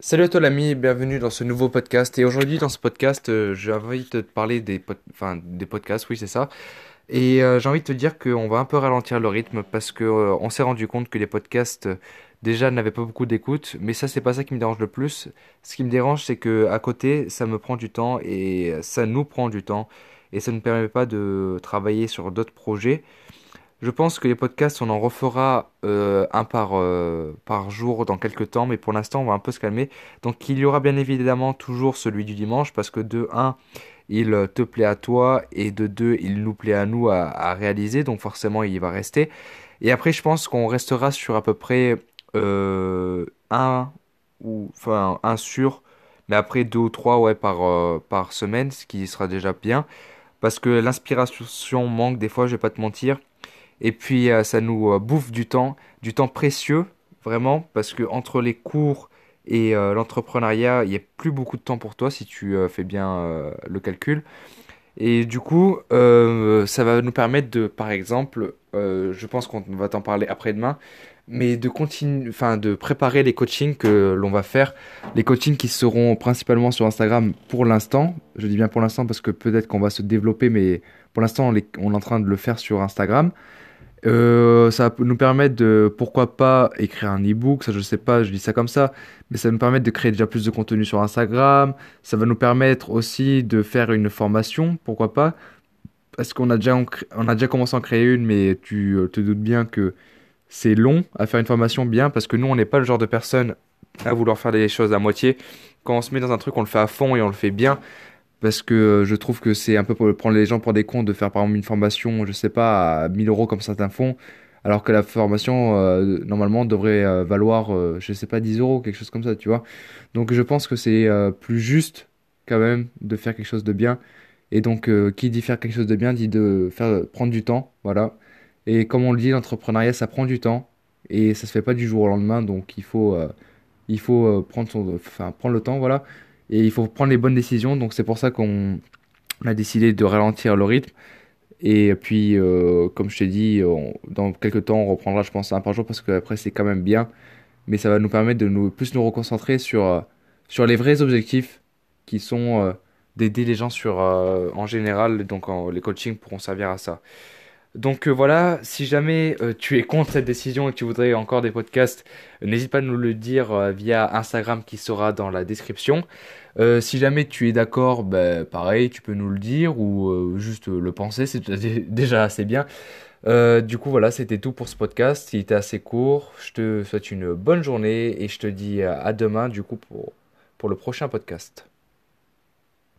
Salut à toi l'ami, bienvenue dans ce nouveau podcast. Et aujourd'hui dans ce podcast, euh, j'ai envie de te parler des, podcasts, oui c'est ça. Et euh, j'ai envie de te dire qu'on va un peu ralentir le rythme parce que euh, on s'est rendu compte que les podcasts euh, déjà n'avaient pas beaucoup d'écoute. Mais ça c'est pas ça qui me dérange le plus. Ce qui me dérange c'est que à côté ça me prend du temps et ça nous prend du temps et ça ne permet pas de travailler sur d'autres projets. Je pense que les podcasts, on en refera euh, un par, euh, par jour dans quelques temps, mais pour l'instant, on va un peu se calmer. Donc, il y aura bien évidemment toujours celui du dimanche, parce que de un, il euh, te plaît à toi, et de deux, il nous plaît à nous à, réaliser, donc forcément, il va rester. Et après, je pense qu'on restera sur à peu près euh, un, ou, enfin, sur, mais après deux ou trois, ouais, par, par semaine, ce qui sera déjà bien. Parce que l'inspiration manque des fois, je vais pas te mentir. Et puis euh, ça nous euh, bouffe du temps, du temps précieux, vraiment, parce que entre les cours et euh, l'entrepreneuriat, il n'y a plus beaucoup de temps pour toi si tu fais bien le calcul. Et du coup, ça va nous permettre de, par exemple, je pense qu'on va t'en parler après-demain, mais de continuer, enfin, de préparer les coachings que l'on va faire, les coachings qui seront principalement sur Instagram pour l'instant. Je dis bien pour l'instant parce que peut-être qu'on va se développer, mais pour l'instant, on est en train de le faire sur Instagram. Euh, ça va nous permettre de, pourquoi pas, écrire un e-book, ça je sais pas, je dis ça comme ça, mais ça va nous permettre de créer déjà plus de contenu sur Instagram, ça va nous permettre aussi de faire une formation, pourquoi pas, parce qu'on a déjà, a déjà commencé à en créer une, mais tu euh, te doutes bien que c'est long à faire une formation bien, parce que nous on n'est pas le genre de personne à vouloir faire des choses à moitié. Quand on se met dans un truc, on le fait à fond et on le fait bien. Parce que euh, je trouve que c'est un peu pour prendre les gens pour des cons de faire par exemple une formation, je sais pas, à 1000 euros comme certains font, alors que la formation euh, normalement devrait euh, valoir, euh, je sais pas, 10 euros, quelque chose comme ça, tu vois. Donc je pense que c'est plus juste quand même de faire quelque chose de bien. Et donc qui dit faire quelque chose de bien dit de faire prendre du temps, voilà. Et comme on le dit, l'entrepreneuriat ça prend du temps et ça se fait pas du jour au lendemain, donc il faut, il faut prendre son, enfin prendre le temps, voilà. Et il faut prendre les bonnes décisions. Donc c'est pour ça qu'on a décidé de ralentir le rythme. Et puis, euh, comme je t'ai dit, dans quelques temps, on reprendra, je pense, un par jour parce qu'après, c'est quand même bien. Mais ça va nous permettre de nous, plus nous reconcentrer sur, euh, sur les vrais objectifs qui sont euh, d'aider les gens sur, en général. Donc les coachings pourront servir à ça. Donc euh, voilà, si jamais euh, tu es contre cette décision et que tu voudrais encore des podcasts, euh, n'hésite pas à nous le dire via Instagram qui sera dans la description. Si jamais tu es d'accord, ben, pareil, tu peux nous le dire ou juste le penser, c'est déjà assez bien. Du coup, voilà, c'était tout pour ce podcast. Il était assez court. Je te souhaite une bonne journée et je te dis à demain, du coup, pour le prochain podcast.